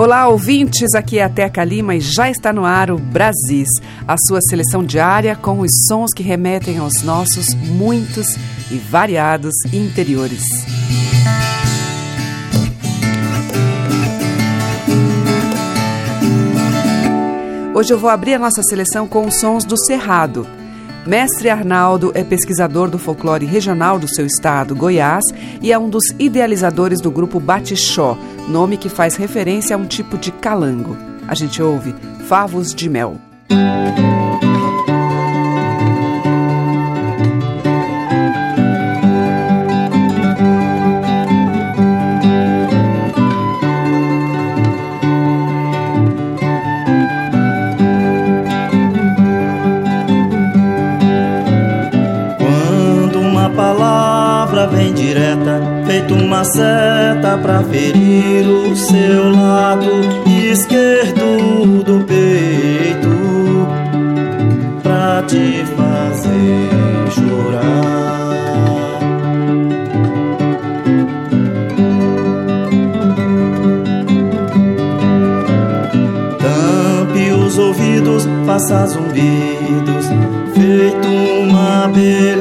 Olá, ouvintes, aqui é a Teca Lima e já está no ar o Brasis, a sua seleção diária com os sons que remetem aos nossos muitos e variados interiores. Hoje eu vou abrir a nossa seleção com os sons do Cerrado. Mestre Arnaldo é pesquisador do folclore regional do seu estado, Goiás, e é um dos idealizadores do grupo Batixó, nome que faz referência a um tipo de calango. A gente ouve Favos de Mel. Quando feito uma seta pra ferir o seu lado esquerdo do peito, pra te fazer chorar. Tampe os ouvidos, faça zumbidos, feito uma abelha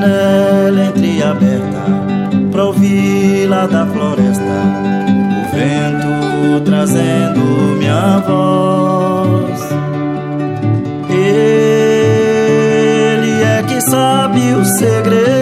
janela entreaberta pra ouvir lá da floresta o vento trazendo minha voz. Ele é que sabe o segredo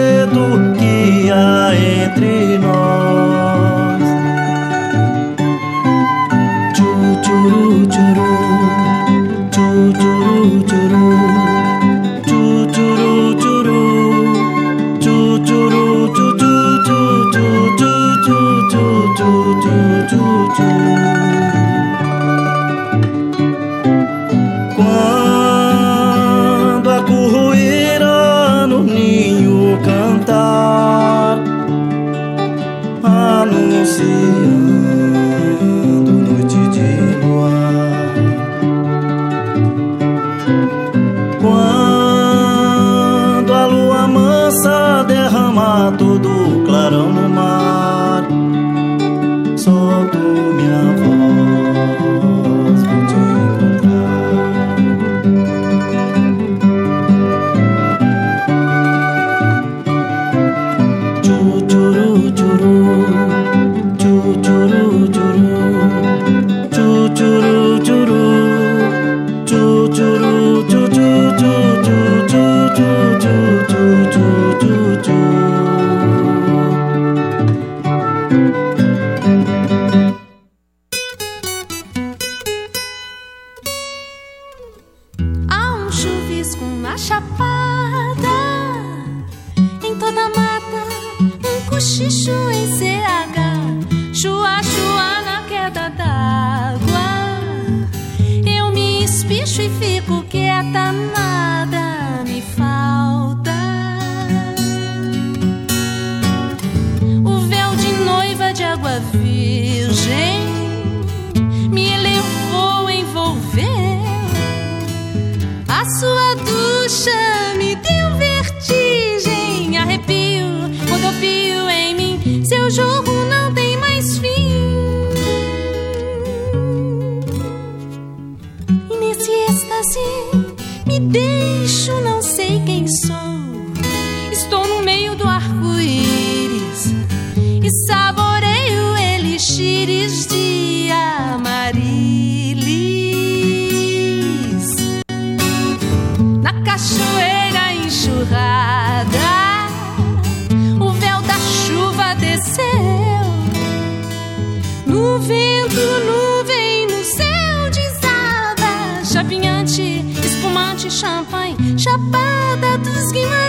deixo, não sei quem sou. Estou no meio do arco-íris e saboreio elixires de Amaria. Champagne, champanhe, Chapada dos Guimarães.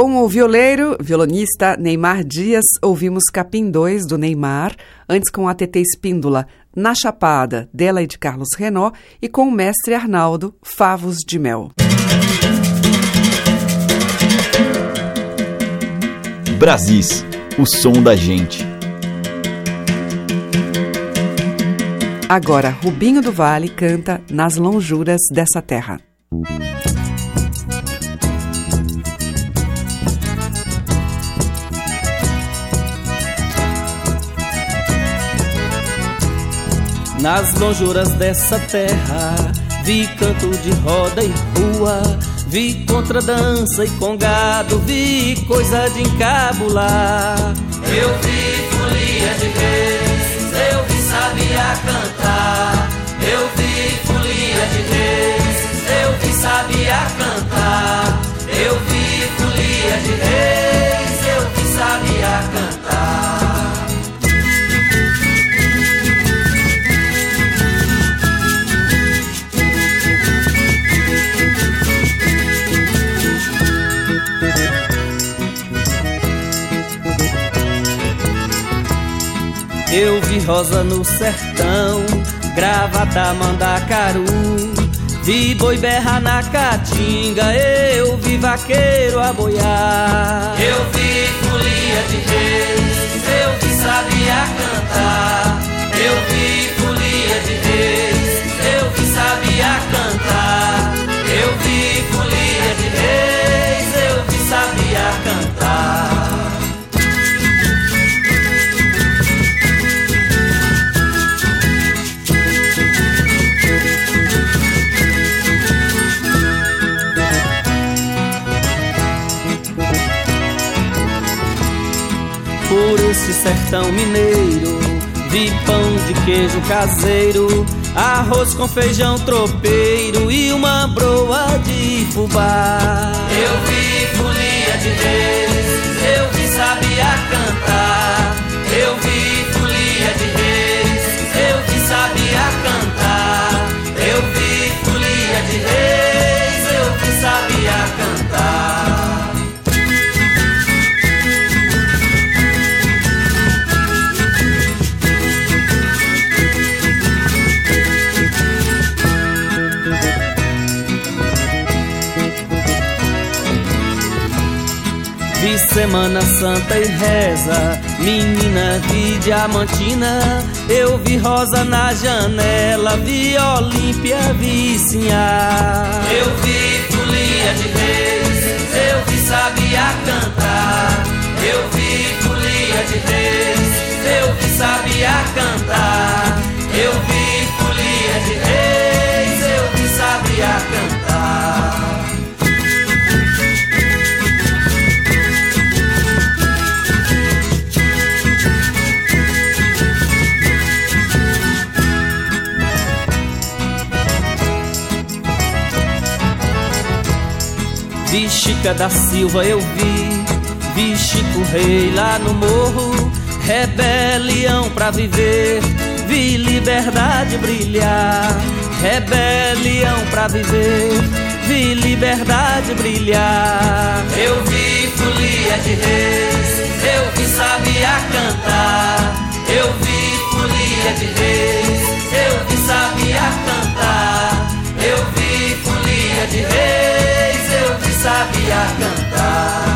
Com o violeiro, violonista Neymar Dias, ouvimos Capim 2 do Neymar, antes com a TT Espíndola, Na Chapada, dela e de Carlos Renó, e com o mestre Arnaldo, Favos de Mel. Brasis, o som da gente. Agora, Rubinho do Vale canta Nas Lonjuras dessa Terra. Nas lonjuras dessa terra vi canto de roda e rua, vi contradança e congado, vi coisa de encabular. Eu vi folia de reis, eu vi sabia cantar. Eu vi folia de reis, eu vi sabia cantar. Eu vi folia de reis, eu vi sabia cantar. Eu vi rosa no sertão, gravata mandacaru. Vi boi berra na caatinga, eu vi vaqueiro a boiar. Eu vi folia de reis, eu vi sabia cantar. Eu vi folia de reis, eu vi sabia cantar. Eu vi folia de reis, eu vi sabia cantar. Por esse sertão mineiro, vi pão de queijo caseiro, arroz com feijão tropeiro e uma broa de fubá. Eu vi folia de reis, eu vi sabia cantar. Eu vi Semana Santa e reza, menina de diamantina. Eu vi rosa na janela, vi Olímpia, vi Sinhá. Eu vi folia de reis, eu vi sabia cantar. Eu vi folia de reis, eu vi sabia cantar. Eu vi folia de reis, eu vi sabia cantar. Vi Chica da Silva, eu vi, vi Chico Rei lá no morro, rebelião pra viver, vi liberdade brilhar, rebelião pra viver, vi liberdade brilhar. Eu vi folia de reis, eu vi sabia cantar. Eu vi folia de reis, eu vi sabia cantar. Eu vi folia de reis, sabia cantar.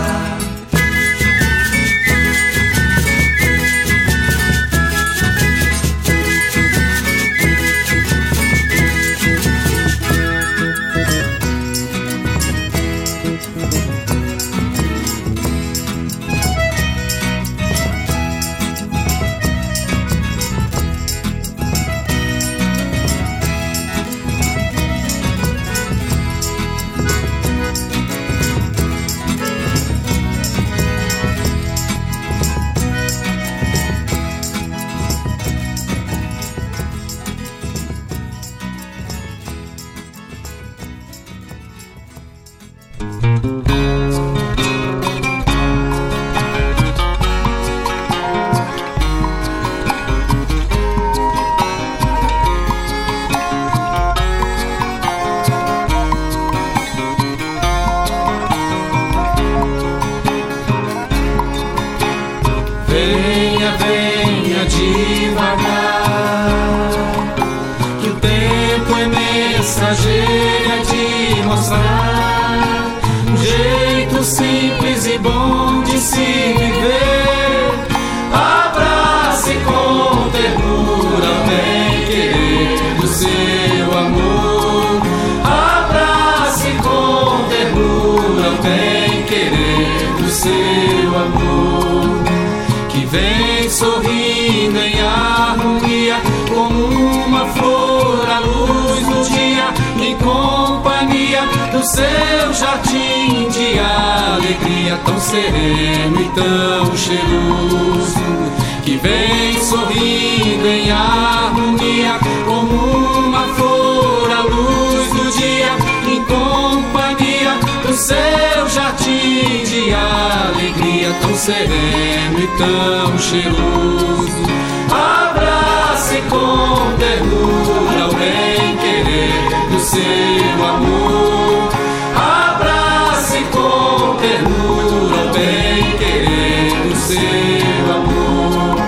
sereno e tão cheiroso. Abrace com ternura o bem querer do seu amor. Abrace com ternura o bem querer do seu amor.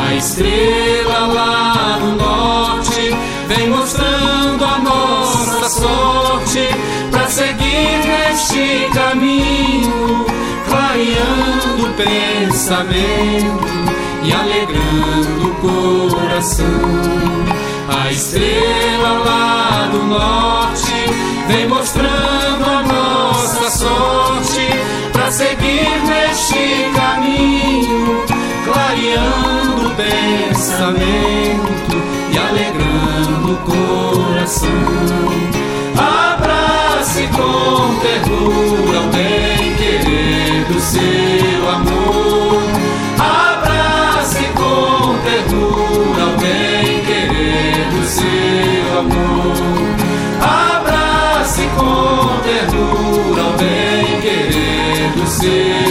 A estrela pensamento e alegrando o coração. A estrela lá do norte vem mostrando a nossa sorte para seguir neste caminho, clareando o pensamento e alegrando o coração. Abrace com ternura o bem querer do seu amor. Abrace com ternura o bem-querer do.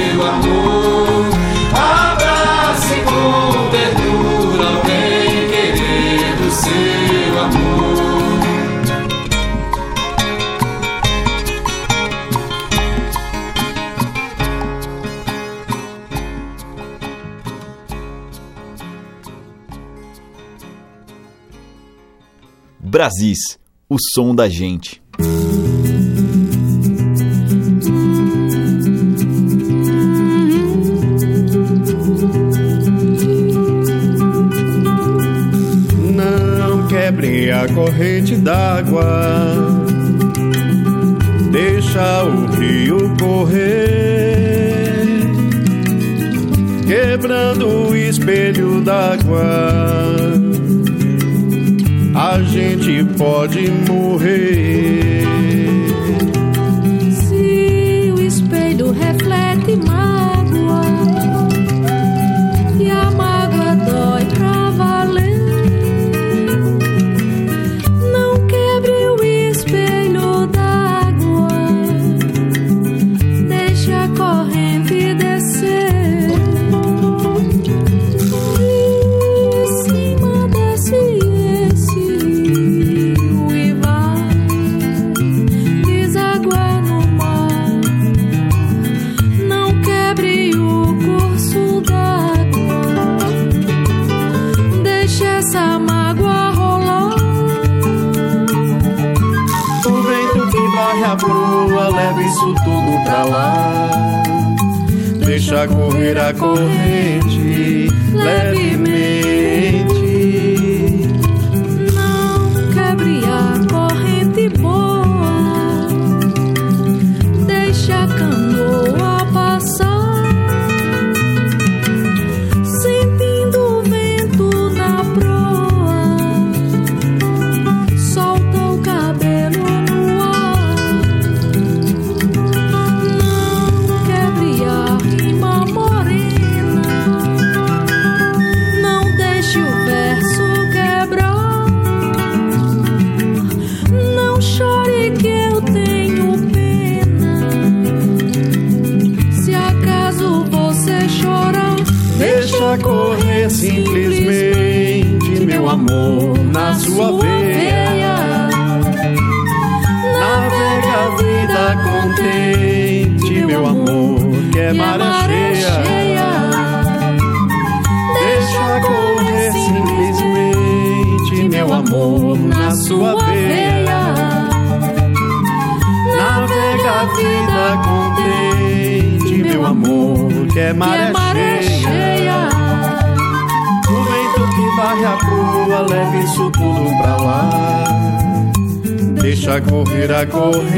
O som da gente. Não quebre a corrente d'água, deixa o rio correr, quebrando o espelho d'água a gente pode morrer. lá. Deixa correr a corrente levemente. Deixa correr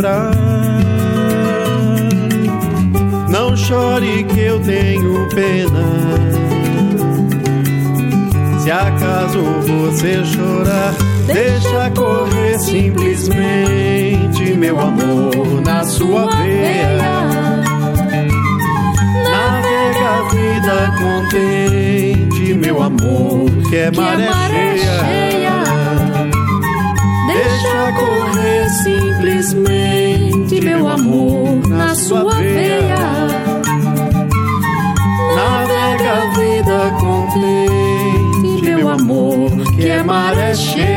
quebrar. Não chore que eu tenho pena. Se acaso você chorar, deixa correr simplesmente, meu amor, na sua veia. Navega a vida contente, meu amor, que é maré cheia. Deixa correr simplesmente, meu amor, na sua veia. Navega a vida contente, meu amor, que é maré cheia.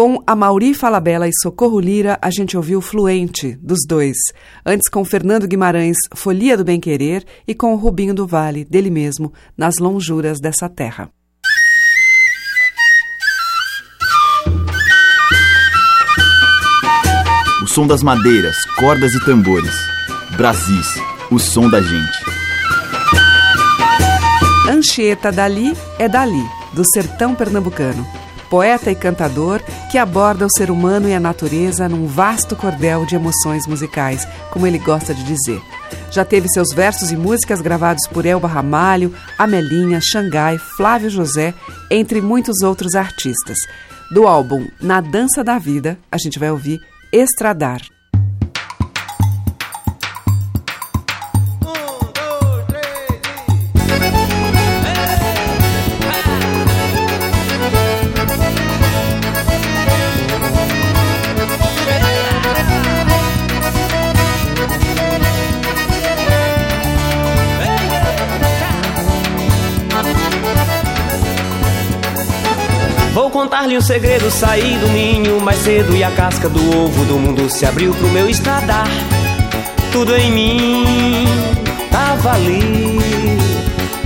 Com a Mauri Falabella e Socorro Lira, a gente ouviu Fluente, dos dois. Antes com Fernando Guimarães, Folia do Bem Querer, e com o Rubinho do Vale, dele mesmo, Nas Lonjuras dessa Terra. O som das madeiras, cordas e tambores. Brasis, o som da gente. Anchieta Dali é Dali, do sertão pernambucano. Poeta e cantador que aborda o ser humano e a natureza num vasto cordel de emoções musicais, como ele gosta de dizer. Já teve seus versos e músicas gravados por Elba Ramalho, Amelinha, Xangai, Flávio José, entre muitos outros artistas. Do álbum Na Dança da Vida, a gente vai ouvir Estradar. Contar-lhe um segredo, saí do ninho mais cedo e a casca do ovo do mundo se abriu pro meu estradar. Tudo em mim tava ali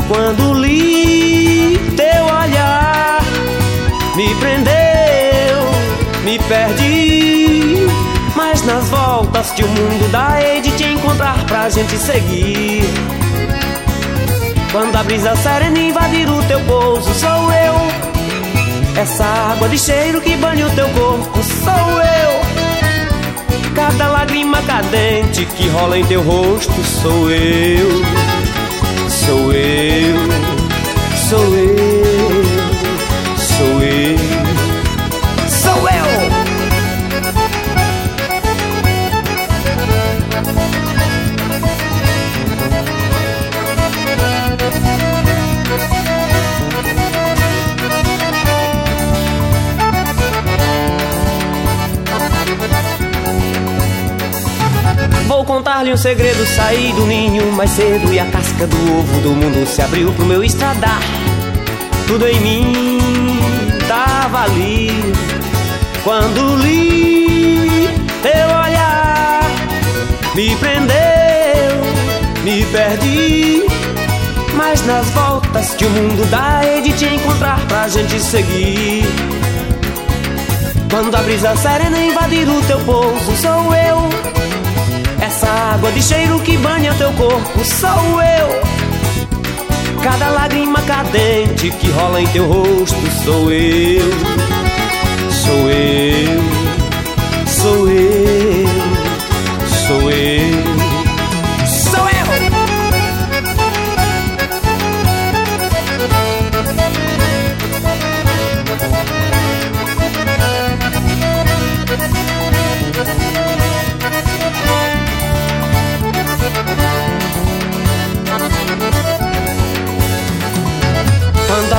quando li teu olhar, me prendeu, me perdi. Mas nas voltas que o mundo dá, hei de te encontrar pra gente seguir. Quando a brisa serena invadir o teu pouso, sou eu. Essa água de cheiro que banha o teu corpo sou eu. Cada lágrima cadente que rola em teu rosto sou eu. Sou eu. Sou eu. Contar-lhe um segredo, saí do ninho mais cedo e a casca do ovo do mundo se abriu pro meu estradar. Tudo em mim tava ali quando li teu olhar, me prendeu, me perdi. Mas nas voltas que o mundo dá, hei de te encontrar pra gente seguir. Quando a brisa serena invadir o teu pouso, sou eu. Essa água de cheiro que banha teu corpo sou eu. Cada lágrima cadente que rola em teu rosto sou eu. Sou eu. Sou eu. Sou eu.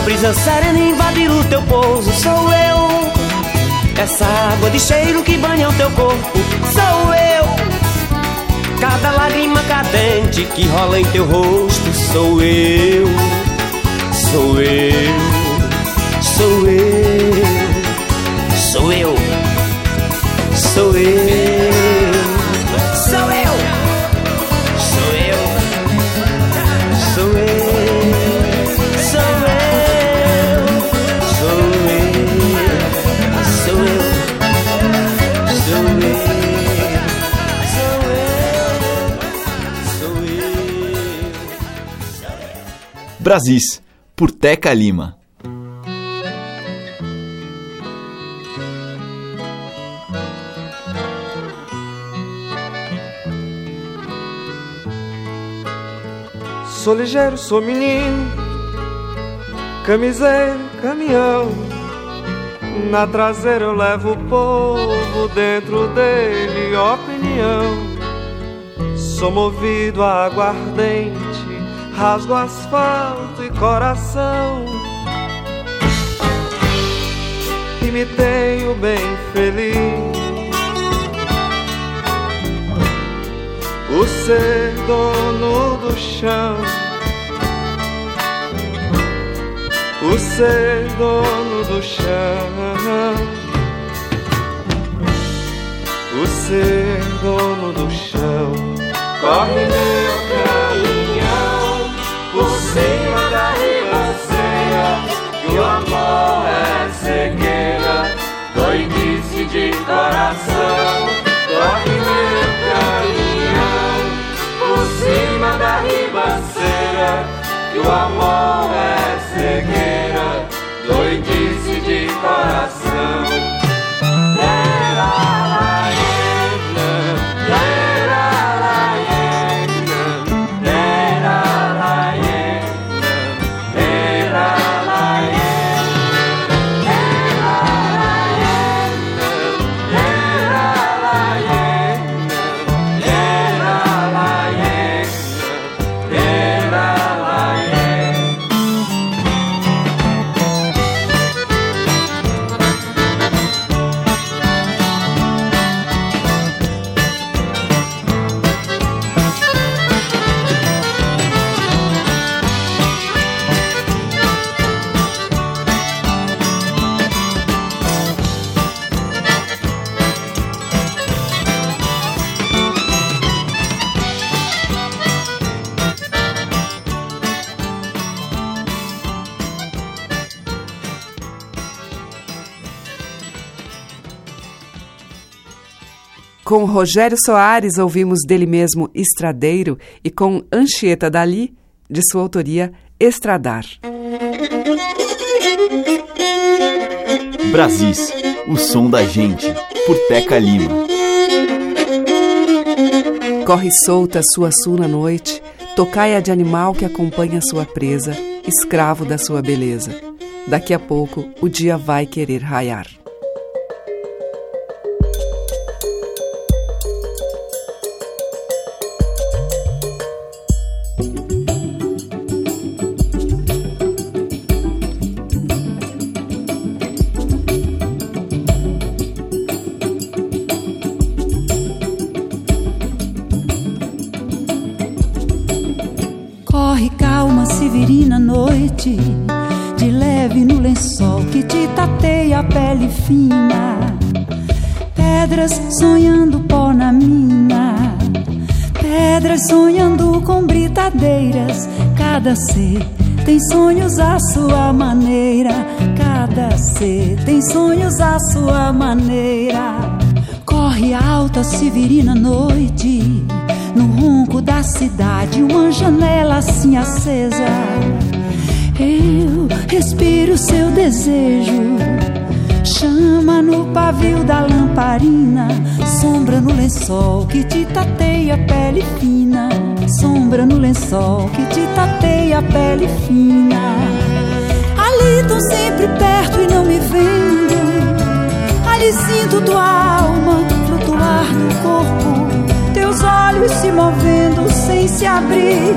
Brisa serena invadir o teu pouso sou eu. Essa água de cheiro que banha o teu corpo sou eu. Cada lágrima cadente que rola em teu rosto sou eu. Sou eu. Sou eu. Sou eu. Sou eu. Sou Brasis, por Teca Lima. Sou ligeiro, sou menino, camiseiro, caminhão. Na traseira eu levo o povo, dentro dele opinião. Sou movido a aguardente, rasgo asfalto e coração. E me tenho bem feliz. o ser dono do chão, o ser dono do chão, o ser dono do chão. Corre meu caminhão por cima da ribanceira, que o amor é cegueira, doidice de coração. Corre meu caminhão por cima da ribanceira, que o amor é cegueira, doidice de coração. Com Rogério Soares ouvimos dele mesmo Estradeiro e com Anchieta Dali, de sua autoria, Estradar. Brasis, o som da gente, por Teca Lima. Corre solta sua suna noite, tocaia de animal que acompanha sua presa, escravo da sua beleza. Daqui a pouco o dia vai querer raiar. Pedras sonhando pó na mina, pedras sonhando com britadeiras. Cada ser tem sonhos à sua maneira, cada ser tem sonhos à sua maneira. Corre alta, severina noite, no ronco da cidade, uma janela assim acesa. Eu respiro seu desejo, chama no pavio da lamparina, sombra no lençol que te tateia a pele fina, sombra no lençol que te tateia a pele fina. Ali tão sempre perto e não me vendo. Ali sinto tua alma flutuar no corpo, teus olhos se movendo sem se abrir.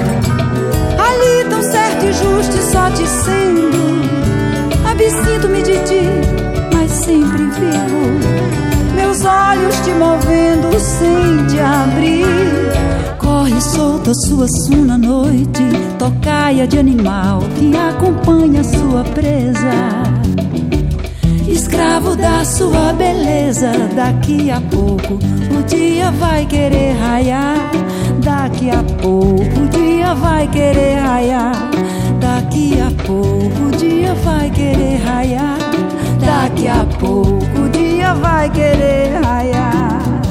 Ali tão certo e justo e só te sendo. Absinto-me de ti, sempre vivo. Meus olhos te movendo sem te abrir. Corre solta sua suna noite, tocaia de animal que acompanha sua presa. Escravo da sua beleza, daqui a pouco o dia vai querer raiar. Daqui a pouco o dia vai querer raiar. Daqui a pouco o dia vai querer raiar. Daqui a pouco o dia vai querer raiar.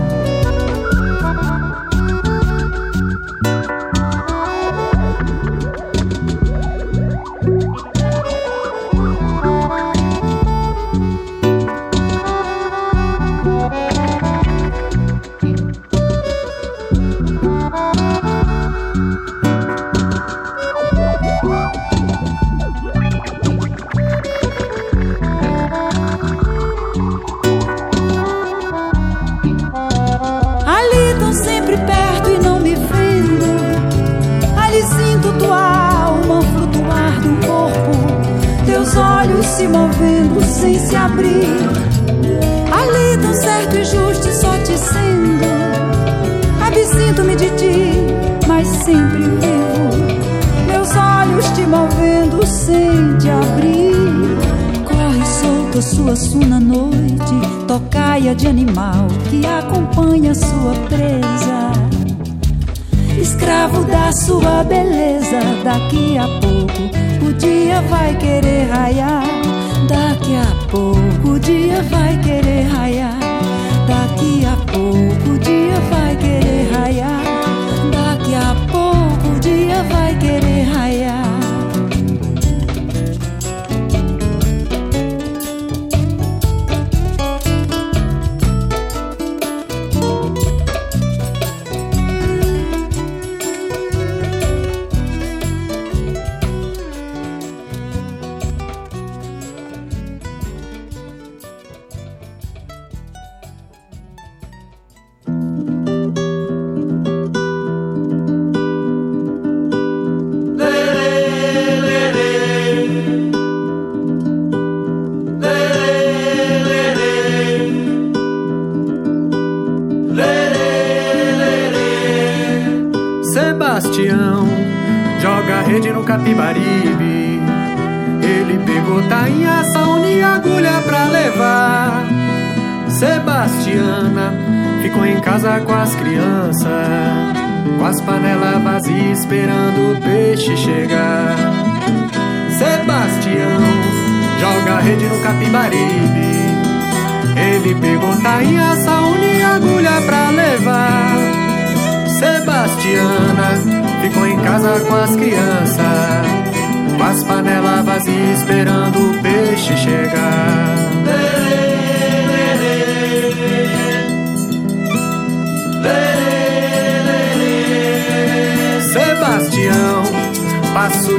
Se movendo sem se abrir. Ali tão certo e justo só te sendo. Absinto-me de ti, mas sempre vivo. Meus olhos te movendo sem te abrir. Corre solta sua suna noite, tocaia de animal que acompanha sua presa. Escravo da sua beleza, daqui a pouco o dia vai querer raiar. Daqui a pouco o dia vai querer raiar. Daqui a pouco o dia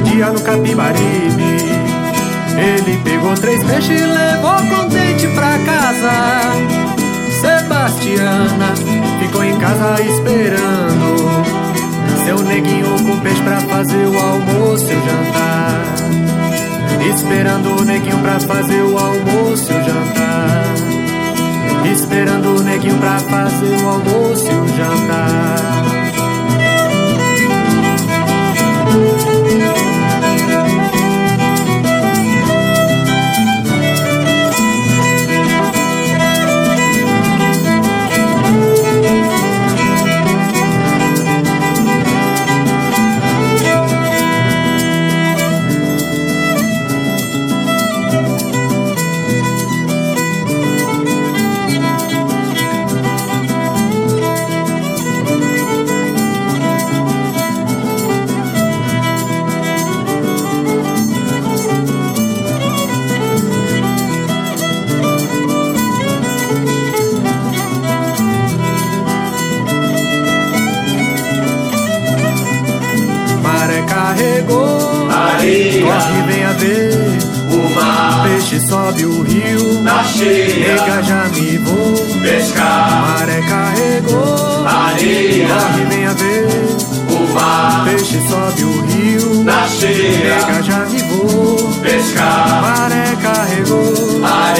dia no Capibaribe. Ele pegou três peixes e levou contente pra casa. Sebastiana ficou em casa esperando seu neguinho com peixe pra fazer o almoço e o jantar. Esperando o neguinho pra fazer o almoço e o jantar. Esperando o neguinho pra fazer o almoço e o jantar. Maré sobe o rio, na cheia, nega já me vou. pescar, Maré carregou, Maria. corre vem a ver. o mar, Peixe sobe o rio, na cheia, nega já me vou. pescar, Maré carregou areia.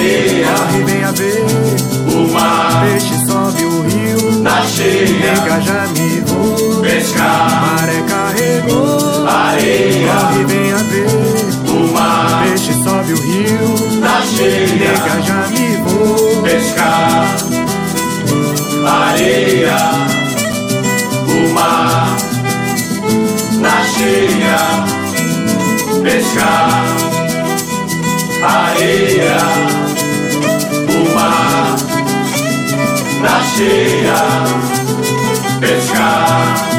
Cheia pescar.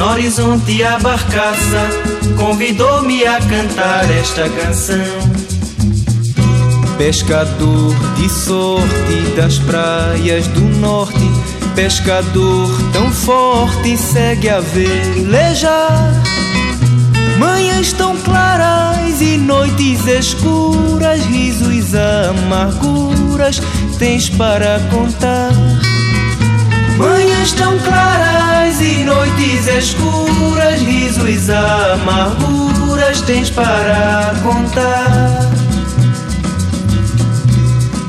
No horizonte a barcaça, convidou-me a cantar esta canção. Pescador de sorte das praias do norte, pescador tão forte, segue a velejar. Manhãs tão claras e noites escuras, risos, amarguras, tens para contar. Manhãs tão claras e noites escuras, risos, amarguras, tens para contar.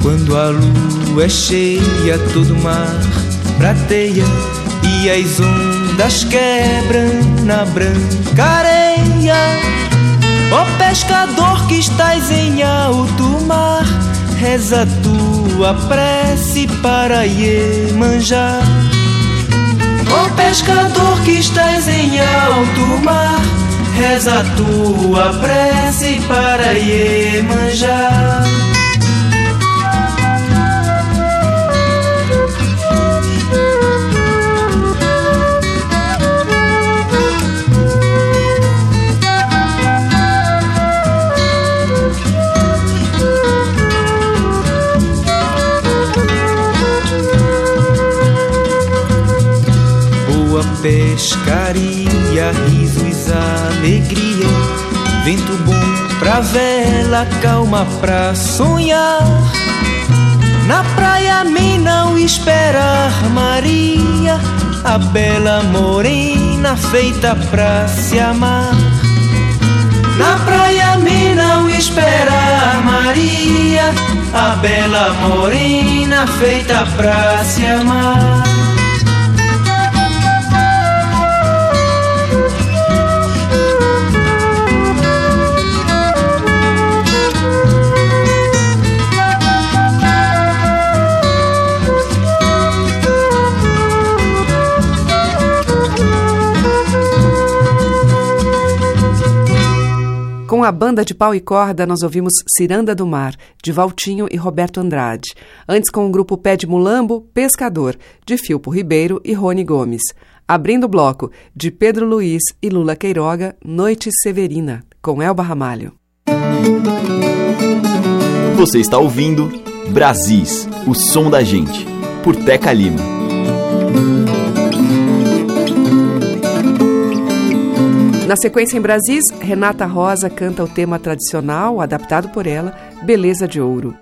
Quando a lua é cheia, todo mar prateia e as ondas quebram na branca areia. Ó oh, pescador que estás em alto mar, reza tua prece para Iemanjá. Ó oh, pescador que estás em alto mar, reza tua prece para Iemanjá. Pescaria, risos, alegria, vento bom pra vela, calma pra sonhar. Na praia me não esperar Maria, a bela morena feita pra se amar. Na praia me não esperar Maria, a bela morena feita pra se amar. Com a banda de pau e corda, nós ouvimos Ciranda do Mar, de Valtinho e Roberto Andrade. Antes, com o grupo Pé de Mulambo, Pescador, de Filpo Ribeiro e Rony Gomes. Abrindo o bloco, de Pedro Luiz e Lula Queiroga, Noite Severina, com Elba Ramalho. Você está ouvindo Brasis, o som da gente, por Teca Lima. Na sequência em Brasis, Renata Rosa canta o tema tradicional, adaptado por ela, Beleza de Ouro.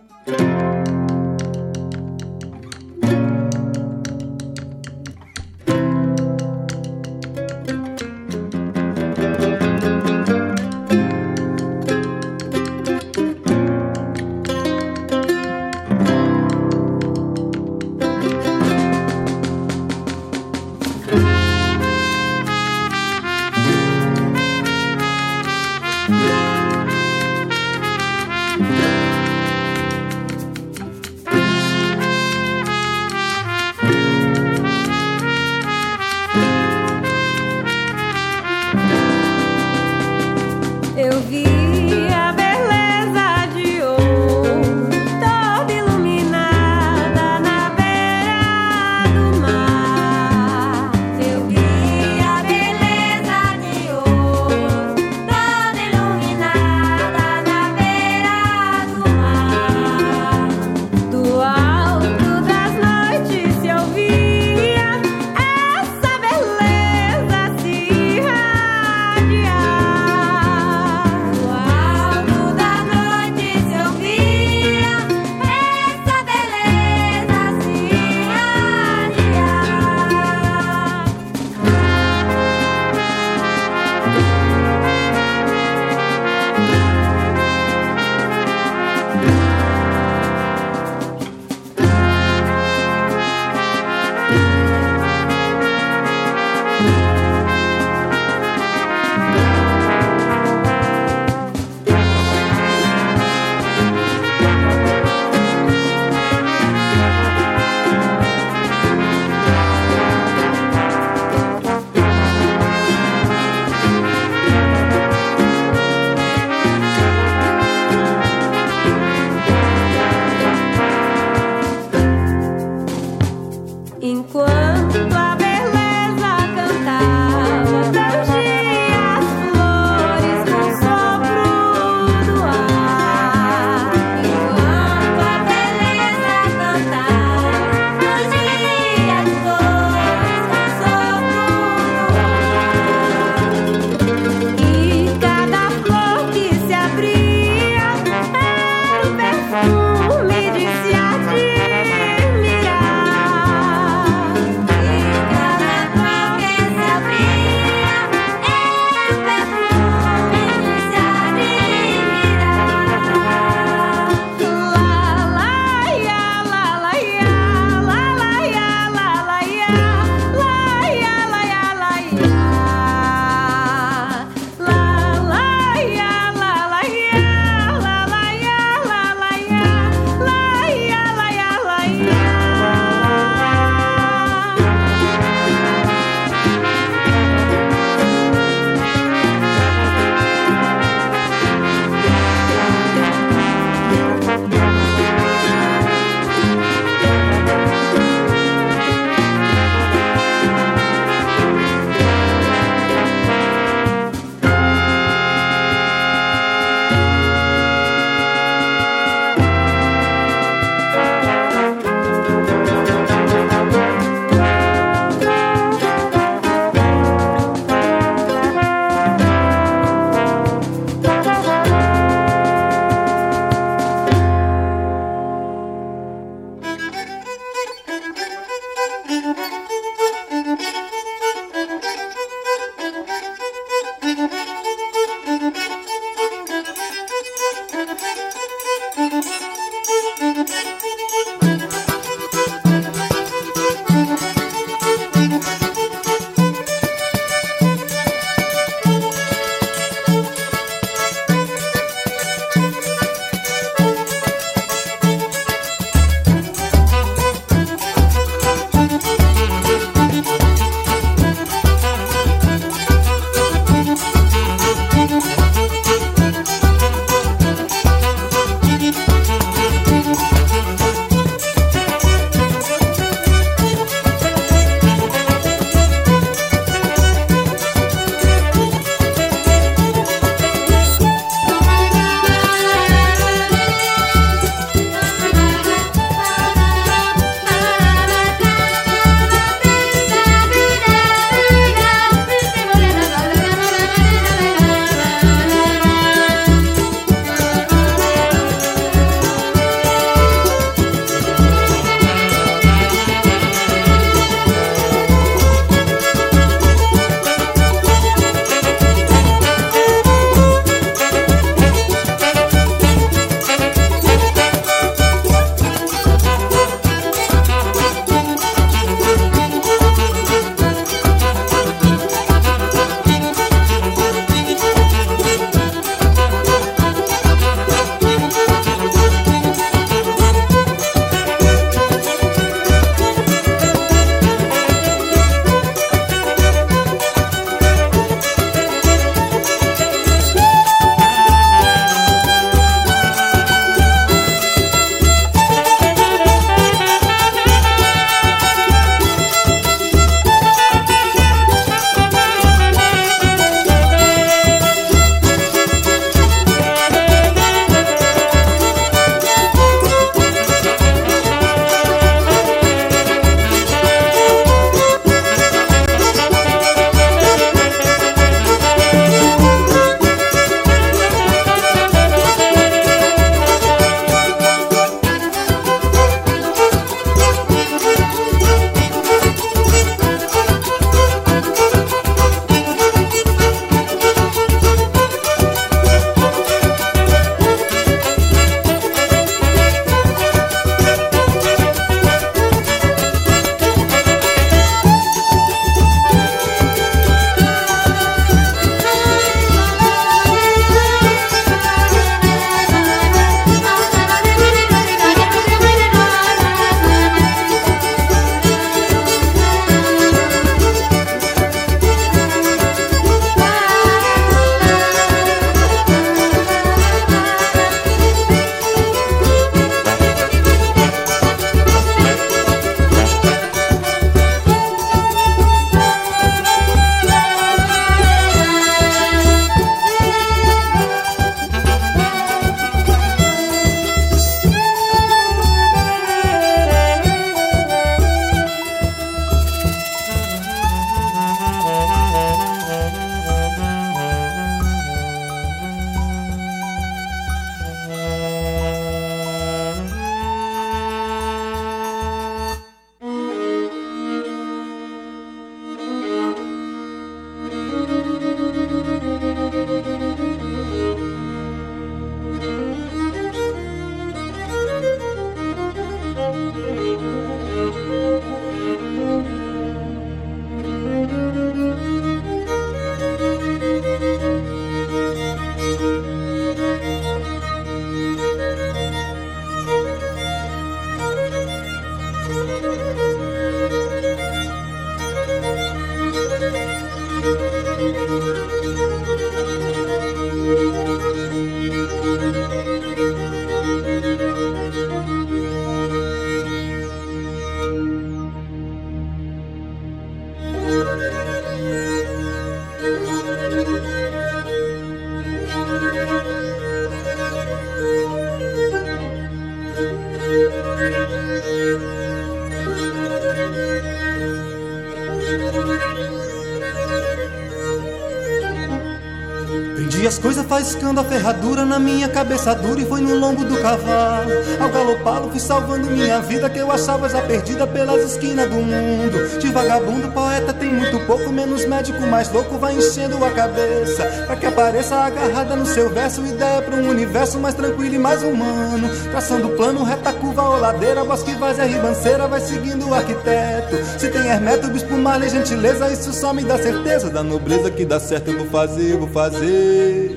Faiscando a ferradura na minha cabeça dura e foi no lombo do cavalo. Ao galopá-lo fui salvando minha vida que eu achava já perdida pelas esquinas do mundo. De vagabundo, poeta tem muito pouco, menos médico, mais louco vai enchendo a cabeça. Pra que apareça agarrada no seu verso, ideia pra um universo mais tranquilo e mais humano. Traçando plano, reta, curva ou ladeira, bosque, vazia, ribanceira, vai seguindo o arquiteto. Se tem hermeto, bispo, mal e gentileza, isso só me dá certeza da nobreza que dá certo. Eu vou fazer, eu vou fazer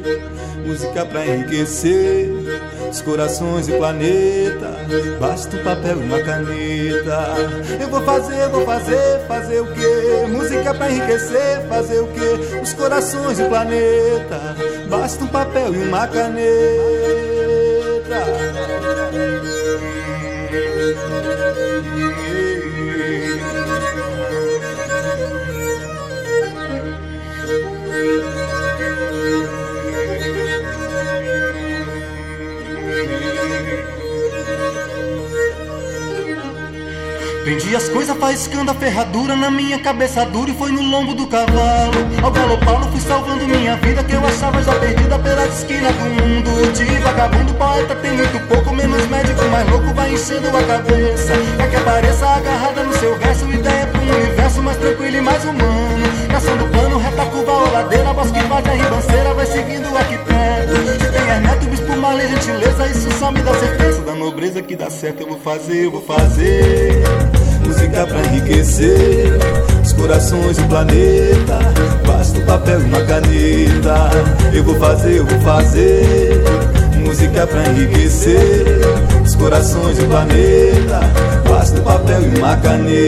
música pra enriquecer os corações e planeta. Basta um papel e uma caneta. Eu vou fazer, vou fazer, fazer o quê? Música pra enriquecer, fazer o quê? Os corações e planeta. Basta um papel e uma caneta. Vendi as coisas faiscando a ferradura na minha cabeça dura e foi no lombo do cavalo. Ao galopá-lo fui salvando minha vida que eu achava já perdida pela esquina do mundo. De vagabundo, poeta tem muito pouco, menos médico, mais louco vai enchendo a cabeça. Pra que apareça agarrada no seu verso, ideia um universo mais tranquilo e mais humano. Traçando plano, reta, curva ou ladeira, bosque, a ribanceira, vai seguindo o arquiteto. Se tem hermeto, bispo, malha, gentileza, isso só me dá certeza da nobreza que dá certo. Eu vou fazer, eu vou fazer música pra enriquecer os corações do planeta. Basta um papel e uma caneta. Eu vou fazer, eu vou fazer música pra enriquecer os corações do planeta. Basta um papel e uma caneta.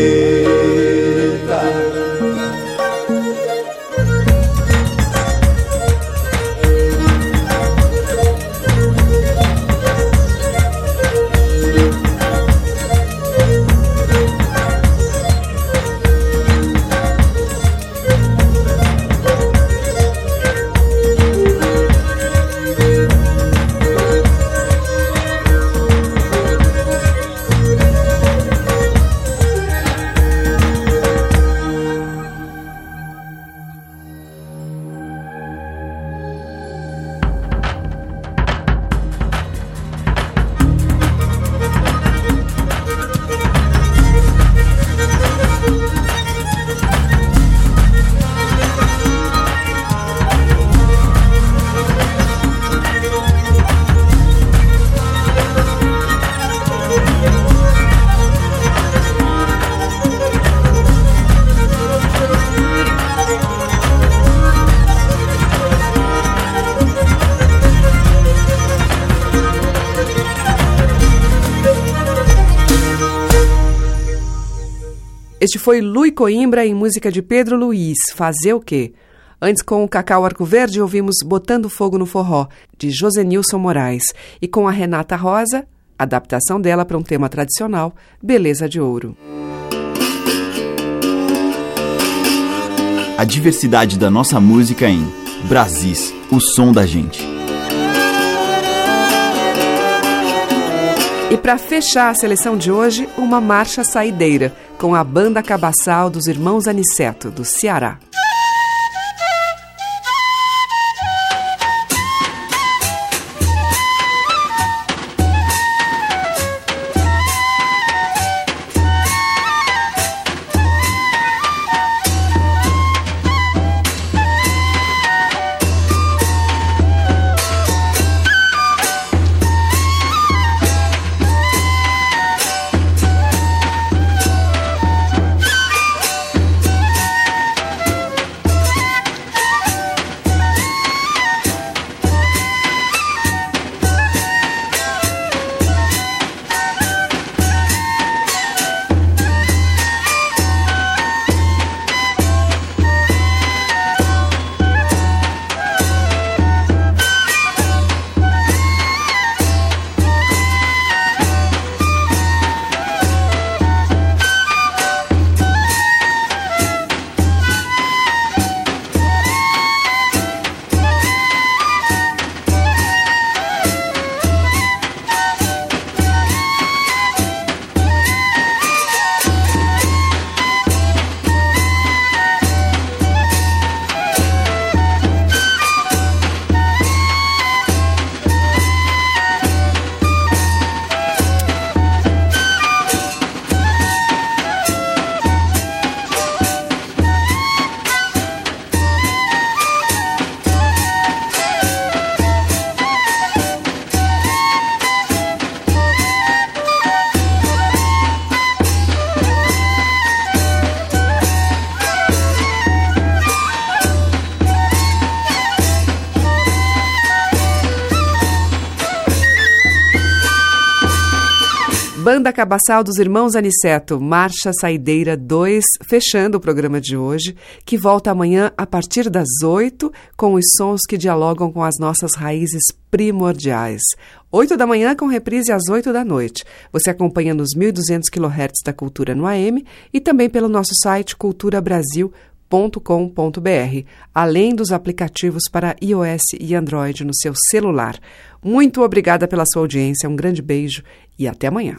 Este foi Lui Coimbra em música de Pedro Luiz, Fazer o Quê? Antes, com o Cacau Arco Verde, ouvimos Botando Fogo no Forró, de Josenilson Moraes. E com a Renata Rosa, adaptação dela para um tema tradicional, Beleza de Ouro. A diversidade da nossa música em Brasis, o som da gente. E para fechar a seleção de hoje, uma marcha saideira com a banda cabaçal dos Irmãos Aniceto, do Ceará. Cabaçal dos Irmãos Aniceto, Marcha Saideira 2, fechando o programa de hoje, que volta amanhã a partir das 8, com os sons que dialogam com as nossas raízes primordiais. 8 da manhã com reprise às 8 da noite. Você acompanha nos 1.200 kHz da Cultura no AM e também pelo nosso site culturabrasil.com.br, além dos aplicativos para iOS e Android no seu celular. Muito obrigada pela sua audiência, um grande beijo e até amanhã.